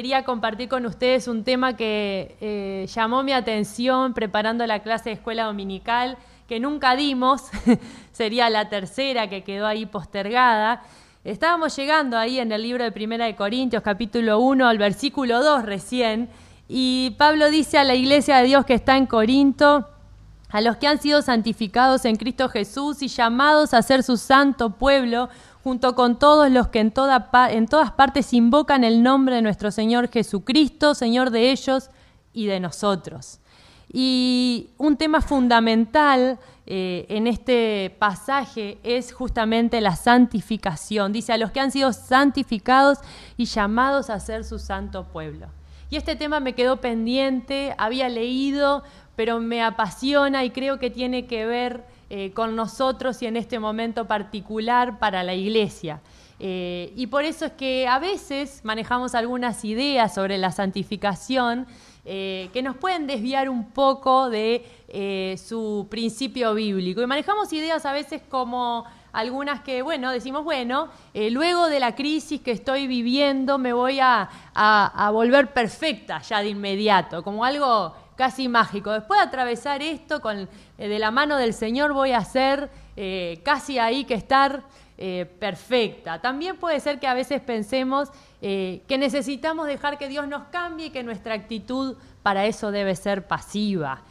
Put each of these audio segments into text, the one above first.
quería compartir con ustedes un tema que eh, llamó mi atención preparando la clase de escuela dominical, que nunca dimos, sería la tercera que quedó ahí postergada. Estábamos llegando ahí en el libro de Primera de Corintios, capítulo 1, al versículo 2 recién, y Pablo dice a la iglesia de Dios que está en Corinto, a los que han sido santificados en Cristo Jesús y llamados a ser su santo pueblo, junto con todos los que en, en todas partes invocan el nombre de nuestro Señor Jesucristo, Señor de ellos y de nosotros. Y un tema fundamental eh, en este pasaje es justamente la santificación. Dice, a los que han sido santificados y llamados a ser su santo pueblo. Y este tema me quedó pendiente, había leído, pero me apasiona y creo que tiene que ver eh, con nosotros y en este momento particular para la iglesia. Eh, y por eso es que a veces manejamos algunas ideas sobre la santificación eh, que nos pueden desviar un poco de su principio bíblico. Y manejamos ideas a veces como algunas que, bueno, decimos, bueno, luego de la crisis que estoy viviendo me voy a, volver perfecta ya de inmediato, como algo casi mágico. Después de atravesar esto, con, eh, de la mano del Señor voy a ser eh, casi ahí que estar eh, perfecta. También puede ser que a veces pensemos que necesitamos dejar que Dios nos cambie y que nuestra actitud para eso debe ser pasiva.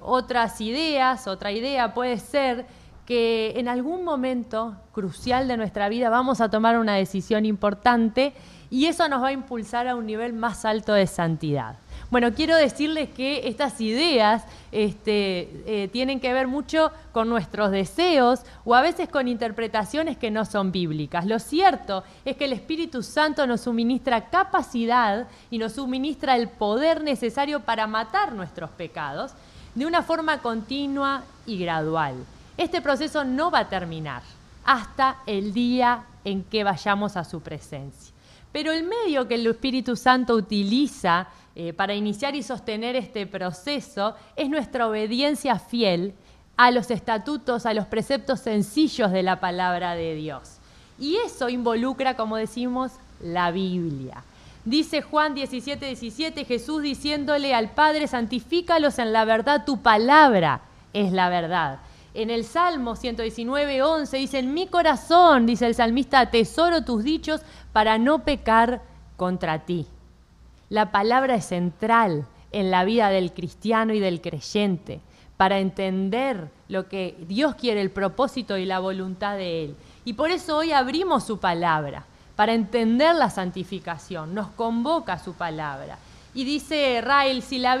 otras ideas, otra idea puede ser que en algún momento crucial de nuestra vida vamos a tomar una decisión importante y eso nos va a impulsar a un nivel más alto de santidad. Bueno, quiero decirles que estas ideas este, eh, tienen que ver mucho con nuestros deseos o a veces con interpretaciones que no son bíblicas. Lo cierto es que el Espíritu Santo nos suministra capacidad y nos suministra el poder necesario para matar nuestros pecados de una forma continua y gradual. Este proceso no va a terminar hasta el día en que vayamos a su presencia. Pero el medio que el Espíritu Santo utiliza eh, para iniciar y sostener este proceso es nuestra obediencia fiel a los estatutos, a los preceptos sencillos de la palabra de Dios. Y eso involucra, como decimos, la Biblia. Dice Juan 17, 17, Jesús diciéndole al Padre, santifícalos en la verdad, tu palabra es la verdad. En el Salmo 119, 11 dice, en mi corazón, dice el salmista, atesoro tus dichos para no pecar contra ti. La palabra es central en la vida del cristiano y del creyente para entender lo que Dios quiere, el propósito y la voluntad de Él. Y por eso hoy abrimos su palabra, para entender la santificación. Nos convoca su palabra. Y dice Rael, si la,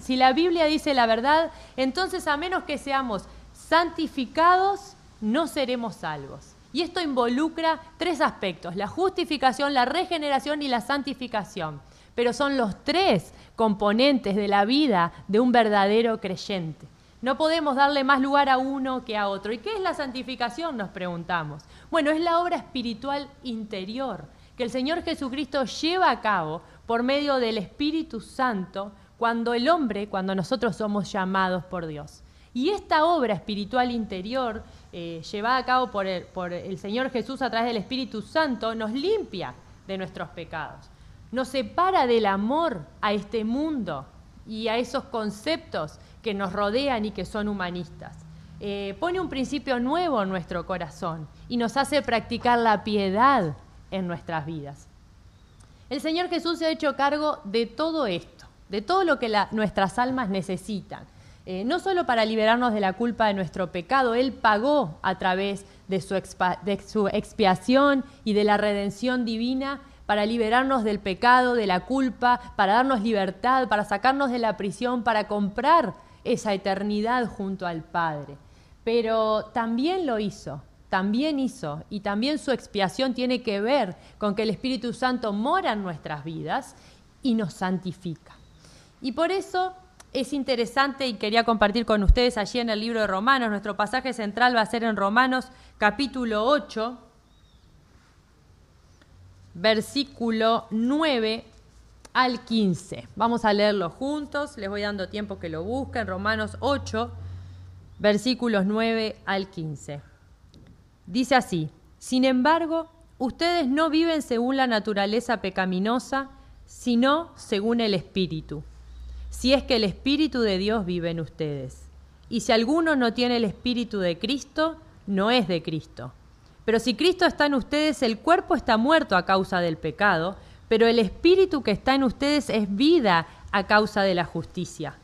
si la Biblia dice la verdad, entonces a menos que seamos santificados, no seremos salvos. Y esto involucra tres aspectos, la justificación, la regeneración y la santificación pero son los tres componentes de la vida de un verdadero creyente. No podemos darle más lugar a uno que a otro. ¿Y qué es la santificación? Nos preguntamos. Bueno, es la obra espiritual interior que el Señor Jesucristo lleva a cabo por medio del Espíritu Santo cuando el hombre, cuando nosotros somos llamados por Dios. Y esta obra espiritual interior, eh, llevada a cabo por por el Señor Jesús a través del Espíritu Santo, nos limpia de nuestros pecados nos separa del amor a este mundo y a esos conceptos que nos rodean y que son humanistas. Eh, pone un principio nuevo en nuestro corazón y nos hace practicar la piedad en nuestras vidas. El Señor Jesús se ha hecho cargo de todo esto, de todo lo que nuestras almas necesitan. Eh, no solo para liberarnos de la culpa de nuestro pecado, Él pagó a través de su, de su expiación y de la redención divina para liberarnos del pecado, de la culpa, para darnos libertad, para sacarnos de la prisión, para comprar esa eternidad junto al Padre. Pero también lo hizo, también hizo, y también su expiación tiene que ver con que el Espíritu Santo mora en nuestras vidas y nos santifica. Y por eso es interesante y quería compartir con ustedes allí en el libro de Romanos, nuestro pasaje central va a ser en Romanos capítulo 8, versículo 9 al 15. Vamos a leerlo juntos, les voy dando tiempo que lo busquen. Romanos 8, versículos 9 al 15. Dice así, sin embargo, ustedes no viven según la naturaleza pecaminosa, sino según el Espíritu, si es que el Espíritu de Dios vive en ustedes. Y si alguno no tiene el Espíritu de Cristo, no es de Cristo. Pero si Cristo está en ustedes, el cuerpo está muerto a causa del pecado, pero el Espíritu que está en ustedes es vida a causa de la justicia.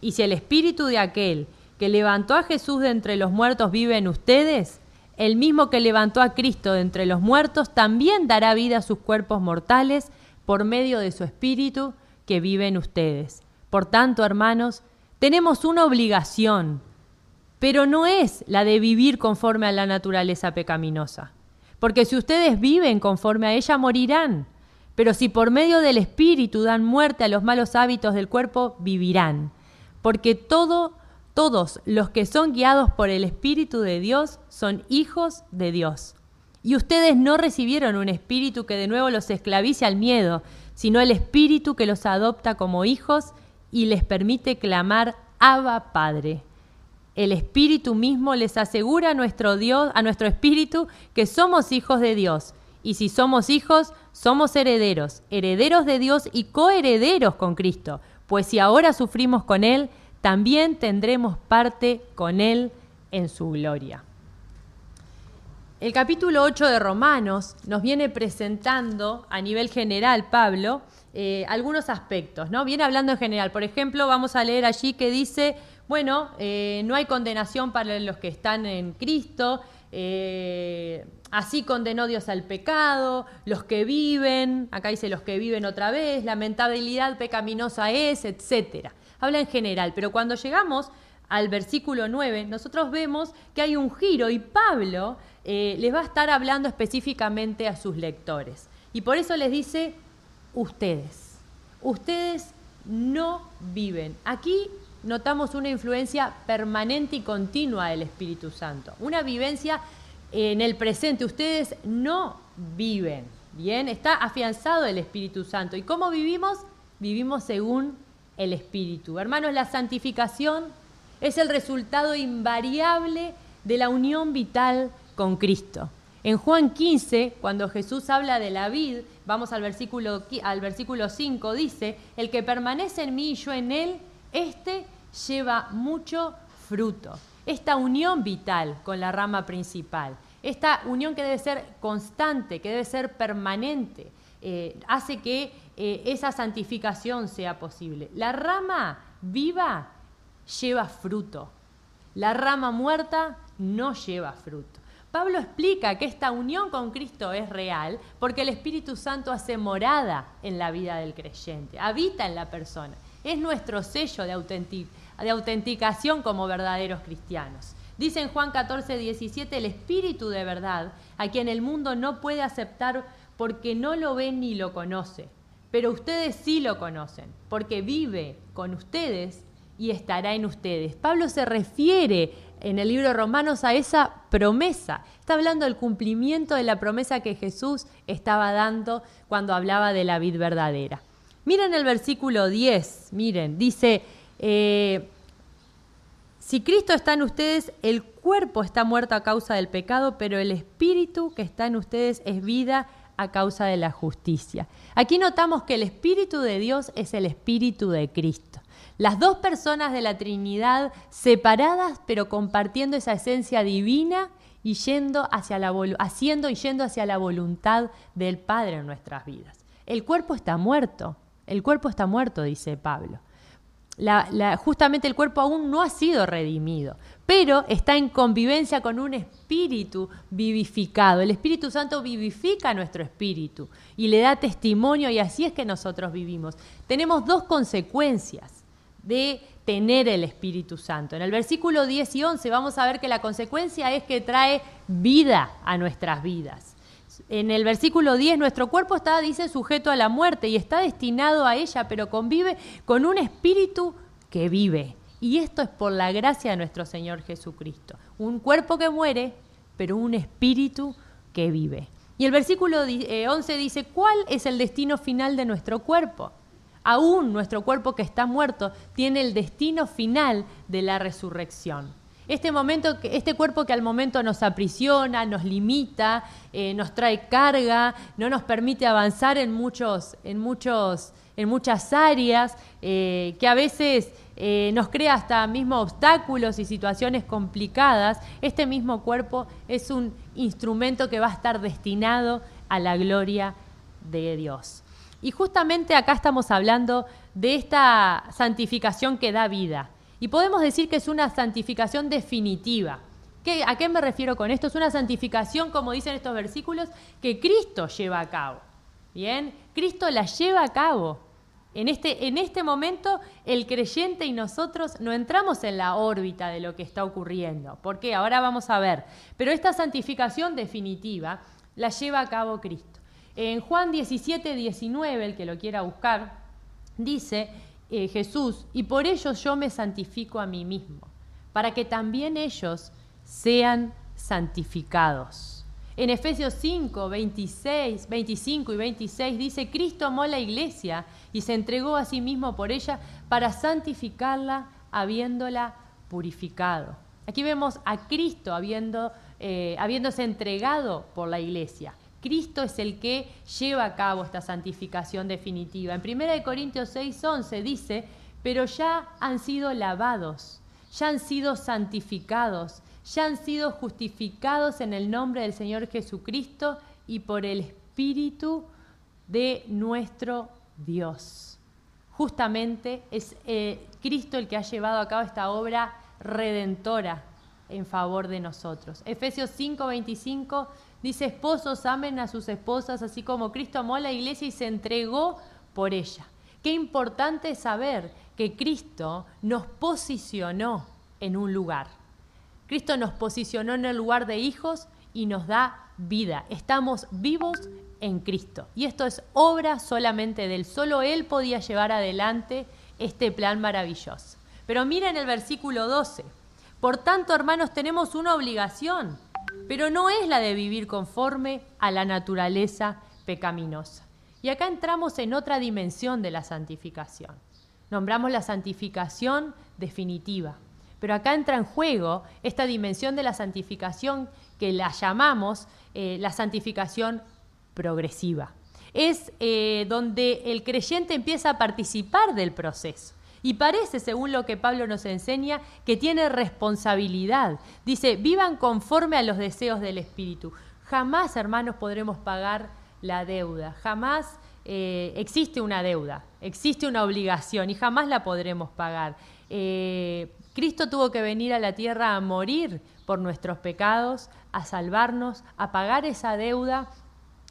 Y si el Espíritu de aquel que levantó a Jesús de entre los muertos vive en ustedes, el mismo que levantó a Cristo de entre los muertos también dará vida a sus cuerpos mortales por medio de su Espíritu que vive en ustedes. Por tanto, hermanos, tenemos una obligación, pero no es la de vivir conforme a la naturaleza pecaminosa. Porque si ustedes viven conforme a ella, morirán. Pero si por medio del Espíritu dan muerte a los malos hábitos del cuerpo, vivirán. Porque todo todos los que son guiados por el Espíritu de Dios son hijos de Dios. Y ustedes no recibieron un espíritu que de nuevo los esclavice al miedo, sino el espíritu que los adopta como hijos y les permite clamar Abba Padre. El espíritu mismo les asegura a nuestro Dios, a nuestro espíritu, que somos hijos de Dios. Y si somos hijos, somos herederos, herederos de Dios y coherederos con Cristo. Pues si ahora sufrimos con Él, también tendremos parte con Él en su gloria. El capítulo 8 de Romanos nos viene presentando a nivel general, Pablo, eh, algunos aspectos, ¿no? Viene hablando en general. Por ejemplo, vamos a leer allí que dice, bueno, eh, no hay condenación para los que están en Cristo, eh, así condenó Dios al pecado, los que viven, acá dice los que viven otra vez, lamentabilidad pecaminosa es, etcétera habla en general, pero cuando llegamos al versículo 9, nosotros vemos que hay un giro y Pablo eh, les va a estar hablando específicamente a sus lectores. Y por eso les dice, ustedes, ustedes no viven. Aquí notamos una influencia permanente y continua del Espíritu Santo, una vivencia en el presente. Ustedes no viven, ¿bien? Está afianzado el Espíritu Santo. ¿Y cómo vivimos? Vivimos según el Espíritu. Hermanos, la santificación es el resultado invariable de la unión vital con Cristo. En Juan 15, cuando Jesús habla de la vid, vamos al versículo, al versículo 5, dice, el que permanece en mí y yo en él, este lleva mucho fruto. Esta unión vital con la rama principal, esta unión que debe ser constante, que debe ser permanente, eh, hace que eh, esa santificación sea posible. La rama viva lleva fruto. La rama muerta no lleva fruto. Pablo explica que esta unión con Cristo es real porque el Espíritu Santo hace morada en la vida del creyente, habita en la persona. Es nuestro sello de, de autenticación como verdaderos cristianos. Dice en Juan 14, 17, el Espíritu de verdad, a quien el mundo no puede aceptar porque no lo ve ni lo conoce pero ustedes sí lo conocen, porque vive con ustedes y estará en ustedes. Pablo se refiere en el libro de Romanos a esa promesa. Está hablando del cumplimiento de la promesa que Jesús estaba dando cuando hablaba de la vid verdadera. Miren el versículo 10, miren, dice, eh, si Cristo está en ustedes, el cuerpo está muerto a causa del pecado, pero el espíritu que está en ustedes es vida a causa de la justicia. Aquí notamos que el Espíritu de Dios es el Espíritu de Cristo. Las dos personas de la Trinidad separadas pero compartiendo esa esencia divina y yendo hacia la haciendo y yendo hacia la voluntad del Padre en nuestras vidas. El cuerpo está muerto, el cuerpo está muerto, dice Pablo. justamente el cuerpo aún no ha sido redimido, pero está en convivencia con un espíritu vivificado. El Espíritu Santo vivifica nuestro espíritu y le da testimonio y así es que nosotros vivimos. Tenemos dos consecuencias de tener el Espíritu Santo. En el versículo 10 y 11 vamos a ver que la consecuencia es que trae vida a nuestras vidas. En el versículo 10, nuestro cuerpo está, dice, sujeto a la muerte y está destinado a ella, pero convive con un espíritu que vive. Y esto es por la gracia de nuestro Señor Jesucristo. Un cuerpo que muere, pero un espíritu que vive. Y el versículo 11 eh, dice, ¿cuál es el destino final de nuestro cuerpo? Aún nuestro cuerpo que está muerto tiene el destino final de la resurrección. Este, momento, este cuerpo que al momento nos aprisiona, nos limita, eh, nos trae carga, no nos permite avanzar en, muchos, en, muchos, en muchas áreas, eh, que a veces eh, nos crea hasta mismo obstáculos y situaciones complicadas, este mismo cuerpo es un instrumento que va a estar destinado a la gloria de Dios. Y justamente acá estamos hablando de esta santificación que da vida. Y podemos decir que es una santificación definitiva. ¿A qué me refiero con esto? Es una santificación, como dicen estos versículos, que Cristo lleva a cabo. Bien, Cristo la lleva a cabo. En este, en este momento el creyente y nosotros no entramos en la órbita de lo que está ocurriendo. ¿Por qué? Ahora vamos a ver. Pero esta santificación definitiva la lleva a cabo Cristo. En Juan 17, 19, el que lo quiera buscar, dice eh, Jesús, y por ellos yo me santifico a mí mismo, para que también ellos sean santificados. En Efesios 5, 26, 25 y 26 dice, Cristo amó la iglesia y se entregó a sí mismo por ella para santificarla habiéndola purificado. Aquí vemos a Cristo eh, habiéndose entregado por la iglesia. Cristo es el que lleva a cabo esta santificación definitiva. En 1 Corintios 6, 11 dice, pero ya han sido lavados, ya han sido santificados, ya han sido justificados en el nombre del Señor Jesucristo y por el Espíritu de nuestro Dios. Justamente es eh, Cristo el que ha llevado a cabo esta obra redentora en favor de nosotros. Efesios 5:25 dice, esposos amen a sus esposas, así como Cristo amó a la iglesia y se entregó por ella. Qué importante saber que Cristo nos posicionó en un lugar. Cristo nos posicionó en el lugar de hijos y nos da vida. Estamos vivos en Cristo. Y esto es obra solamente de Él. Solo Él podía llevar adelante este plan maravilloso. Pero miren el versículo 12. Por tanto, hermanos, tenemos una obligación, pero no es la de vivir conforme a la naturaleza pecaminosa. Y acá entramos en otra dimensión de la santificación. Nombramos la santificación definitiva. Pero acá entra en juego esta dimensión de la santificación que la llamamos eh, la santificación progresiva. Es eh, donde el creyente empieza a participar del proceso. Y parece, según lo que Pablo nos enseña, que tiene responsabilidad. Dice, vivan conforme a los deseos del Espíritu. Jamás, hermanos, podremos pagar la deuda. Jamás eh, existe una deuda, existe una obligación y jamás la podremos pagar. Eh, Cristo tuvo que venir a la tierra a morir por nuestros pecados, a salvarnos, a pagar esa deuda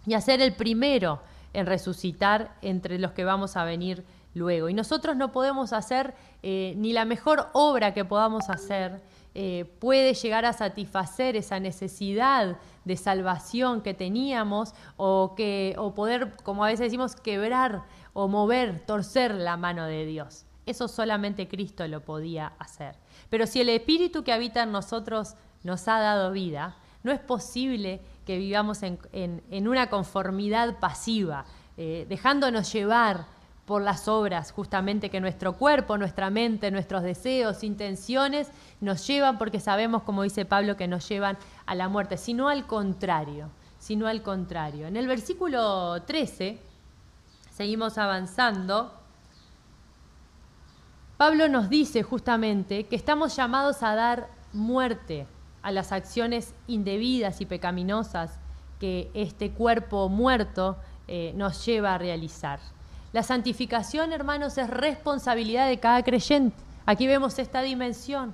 y a ser el primero en resucitar entre los que vamos a venir luego. Y nosotros no podemos hacer eh, ni la mejor obra que podamos hacer eh, puede llegar a satisfacer esa necesidad de salvación que teníamos o, que, o poder, como a veces decimos, quebrar o mover, torcer la mano de Dios. Eso solamente Cristo lo podía hacer. Pero si el Espíritu que habita en nosotros nos ha dado vida, no es posible que vivamos en, una conformidad pasiva, eh, dejándonos llevar por las obras justamente que nuestro cuerpo, nuestra mente, nuestros deseos, intenciones nos llevan, porque sabemos, como dice Pablo, que nos llevan a la muerte, sino al contrario, sino al contrario. En el versículo 13, seguimos avanzando, Pablo nos dice justamente que estamos llamados a dar muerte a las acciones indebidas y pecaminosas que este cuerpo muerto eh, nos lleva a realizar. La santificación, hermanos, es responsabilidad de cada creyente. Aquí vemos esta dimensión,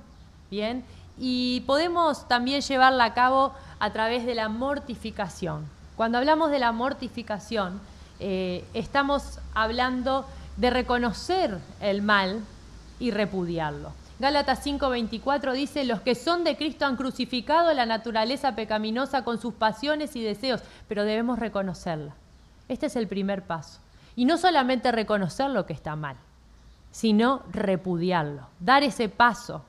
¿bien? Y podemos también llevarla a cabo a través de la mortificación. Cuando hablamos de la mortificación, eh, estamos hablando de reconocer el mal y repudiarlo. Gálatas 5:24 dice, los que son de Cristo han crucificado la naturaleza pecaminosa con sus pasiones y deseos, pero debemos reconocerla. Este es el primer paso. Y no solamente reconocer lo que está mal, sino repudiarlo, dar ese paso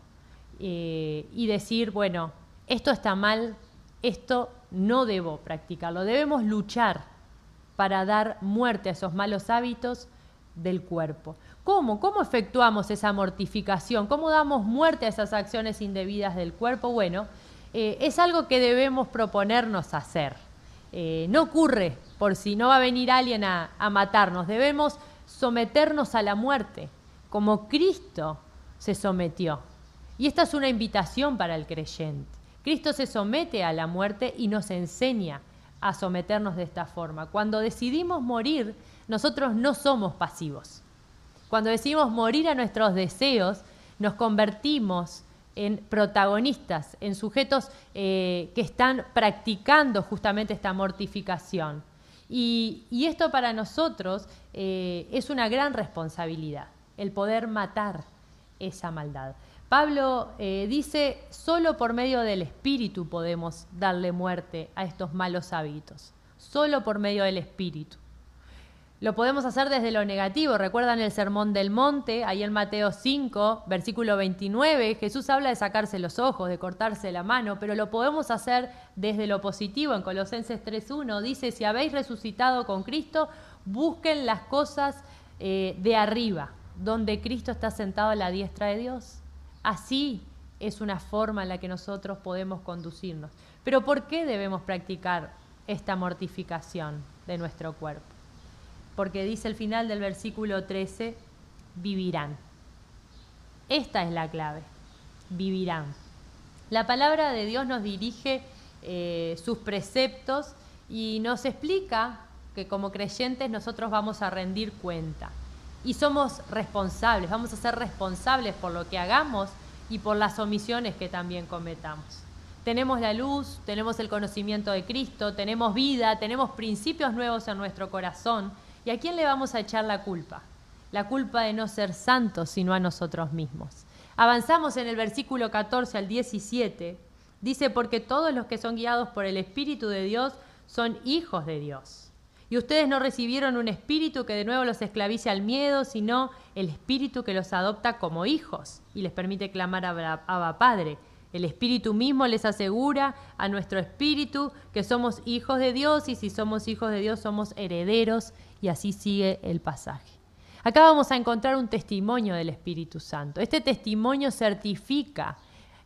eh, y decir, bueno, esto está mal, esto no debo practicarlo. Debemos luchar para dar muerte a esos malos hábitos, del cuerpo. ¿Cómo? ¿Cómo efectuamos esa mortificación? ¿Cómo damos muerte a esas acciones indebidas del cuerpo? Bueno, eh, es algo que debemos proponernos hacer. Eh, no ocurre por si no va a venir alguien a, matarnos. Debemos someternos a la muerte, como Cristo se sometió. Y esta es una invitación para el creyente. Cristo se somete a la muerte y nos enseña a someternos de esta forma. Cuando decidimos morir, nosotros no somos pasivos. Cuando decidimos morir a nuestros deseos, nos convertimos en protagonistas, en sujetos eh, que están practicando justamente esta mortificación. Y, esto para nosotros eh, es una gran responsabilidad, el poder matar esa maldad. Pablo eh, dice, solo por medio del Espíritu podemos darle muerte a estos malos hábitos, solo por medio del Espíritu. Lo podemos hacer desde lo negativo. Recuerdan el Sermón del Monte, ahí en Mateo 5, versículo 29, Jesús habla de sacarse los ojos, de cortarse la mano, pero lo podemos hacer desde lo positivo. En Colosenses 3.1 dice, si habéis resucitado con Cristo, busquen las cosas eh, de arriba, donde Cristo está sentado a la diestra de Dios. Así es una forma en la que nosotros podemos conducirnos. Pero ¿por qué debemos practicar esta mortificación de nuestro cuerpo? Porque dice el final del versículo 13, vivirán. Esta es la clave, vivirán. La palabra de Dios nos dirige eh, sus preceptos y nos explica que como creyentes nosotros vamos a rendir cuenta y somos responsables, vamos a ser responsables por lo que hagamos y por las omisiones que también cometamos. Tenemos la luz, tenemos el conocimiento de Cristo, tenemos vida, tenemos principios nuevos en nuestro corazón. ¿Y a quién le vamos a echar la culpa? La culpa de no ser santos, sino a nosotros mismos. Avanzamos en el versículo 14 al 17. Dice, porque todos los que son guiados por el Espíritu de Dios son hijos de Dios. Y ustedes no recibieron un espíritu que de nuevo los esclavice al miedo, sino el espíritu que los adopta como hijos y les permite clamar a Abba Padre. El espíritu mismo les asegura a nuestro espíritu que somos hijos de Dios y si somos hijos de Dios somos herederos y así sigue el pasaje. Acá vamos a encontrar un testimonio del Espíritu Santo. Este testimonio certifica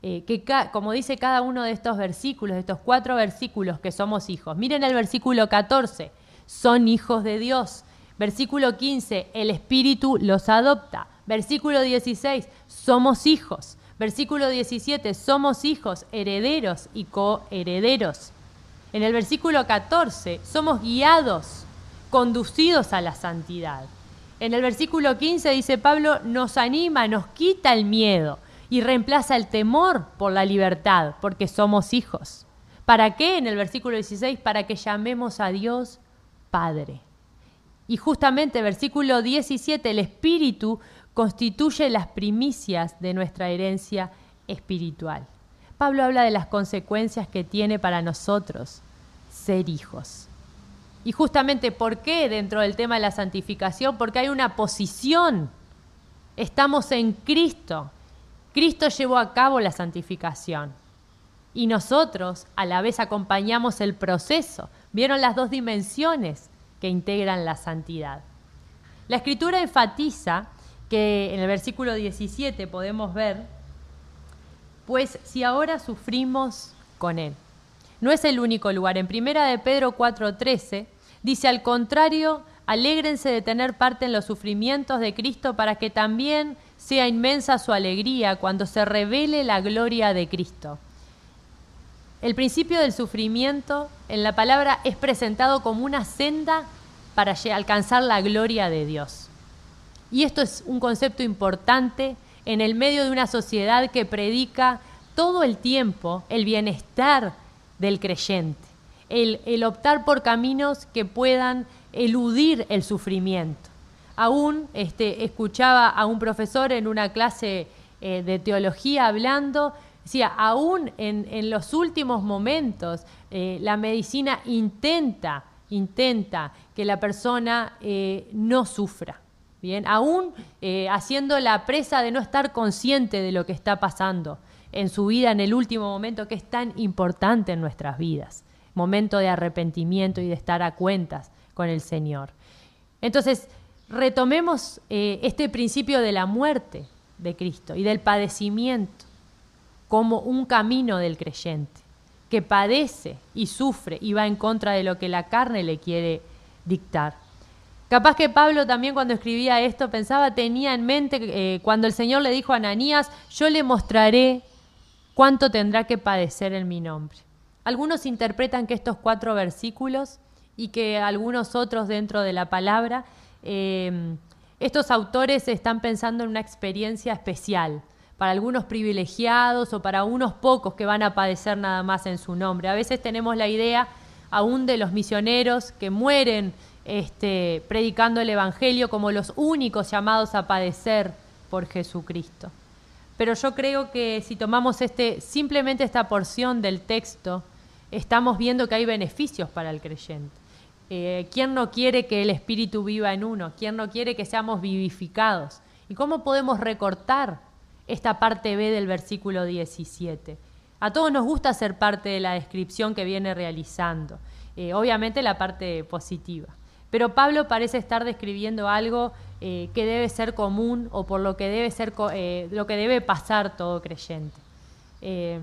eh, que, como dice cada uno de estos versículos, de estos cuatro versículos, que somos hijos. Miren el versículo 14 son hijos de Dios. Versículo 15, el Espíritu los adopta. Versículo 16, somos hijos. Versículo 17, somos hijos, herederos y coherederos. En el versículo 14, somos guiados, conducidos a la santidad. En el versículo 15 dice Pablo, nos anima, nos quita el miedo y reemplaza el temor por la libertad, porque somos hijos. ¿Para qué? En el versículo 16, para que llamemos a Dios Padre. Y justamente versículo 17, el Espíritu constituye las primicias de nuestra herencia espiritual. Pablo habla de las consecuencias que tiene para nosotros ser hijos. Y justamente por qué dentro del tema de la santificación, porque hay una posición. Estamos en Cristo. Cristo llevó a cabo la santificación. Y nosotros a la vez acompañamos el proceso. Vieron las dos dimensiones que integran la santidad. La escritura enfatiza que en el versículo 17 podemos ver, pues si ahora sufrimos con Él. No es el único lugar. En primera de Pedro 4:13 dice al contrario, alégrense de tener parte en los sufrimientos de Cristo para que también sea inmensa su alegría cuando se revele la gloria de Cristo. El principio del sufrimiento en la palabra es presentado como una senda para alcanzar la gloria de Dios. Y esto es un concepto importante en el medio de una sociedad que predica todo el tiempo el bienestar del creyente, el, optar por caminos que puedan eludir el sufrimiento. Aún este, escuchaba a un profesor en una clase eh, de teología hablando Decía, aún en, los últimos momentos, eh, la medicina intenta, intenta que la persona eh, no sufra. Bien, aún eh, haciendo la presa de no estar consciente de lo que está pasando en su vida en el último momento que es tan importante en nuestras vidas, momento de arrepentimiento y de estar a cuentas con el Señor. Entonces, retomemos eh, este principio de la muerte de Cristo y del padecimiento como un camino del creyente, que padece y sufre y va en contra de lo que la carne le quiere dictar. Capaz que Pablo también cuando escribía esto pensaba, tenía en mente eh, cuando el Señor le dijo a Ananías, yo le mostraré cuánto tendrá que padecer en mi nombre. Algunos interpretan que estos cuatro versículos y que algunos otros dentro de la palabra, eh, estos autores están pensando en una experiencia especial, para algunos privilegiados o para unos pocos que van a padecer nada más en su nombre. A veces tenemos la idea aún de los misioneros que mueren este, predicando el Evangelio como los únicos llamados a padecer por Jesucristo. Pero yo creo que si tomamos este, simplemente esta porción del texto, estamos viendo que hay beneficios para el creyente. Eh, ¿Quién no quiere que el Espíritu viva en uno? ¿Quién no quiere que seamos vivificados? ¿Y cómo podemos recortar esta parte B del versículo 17? A todos nos gusta ser parte de la descripción que viene realizando, eh, obviamente la parte positiva. Pero Pablo parece estar describiendo algo eh, que debe ser común o por lo que debe ser eh, lo que debe pasar todo creyente. Eh,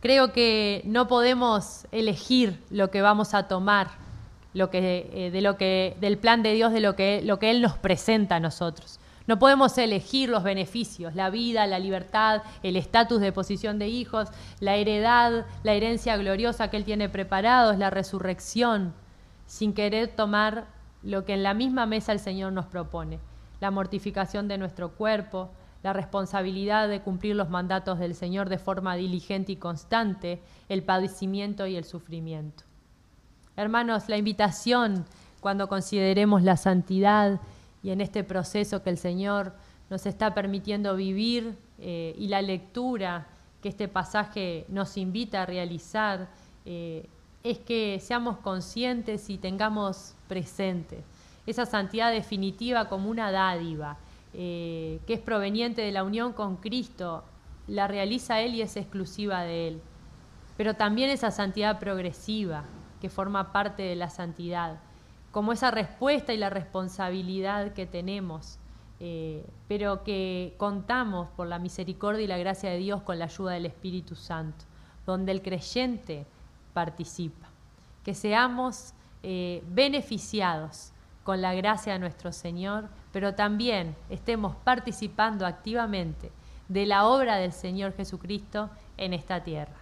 creo que no podemos elegir lo que vamos a tomar, lo que, de lo que, del plan de Dios, de lo que, lo que Él nos presenta a nosotros. No podemos elegir los beneficios, la vida, la libertad, el estatus de posición de hijos, la heredad, la herencia gloriosa que Él tiene preparados, la resurrección sin querer tomar lo que en la misma mesa el Señor nos propone, la mortificación de nuestro cuerpo, la responsabilidad de cumplir los mandatos del Señor de forma diligente y constante, el padecimiento y el sufrimiento. Hermanos, la invitación cuando consideremos la santidad y en este proceso que el Señor nos está permitiendo vivir eh, y la lectura que este pasaje nos invita a realizar, eh, es que seamos conscientes y tengamos presente esa santidad definitiva como una dádiva, eh, que es proveniente de la unión con Cristo, la realiza Él y es exclusiva de Él. Pero también esa santidad progresiva, que forma parte de la santidad, como esa respuesta y la responsabilidad que tenemos, eh, pero que contamos por la misericordia y la gracia de Dios con la ayuda del Espíritu Santo, donde el creyente participa. Que seamos eh, beneficiados con la gracia de nuestro Señor, pero también estemos participando activamente de la obra del Señor Jesucristo en esta tierra.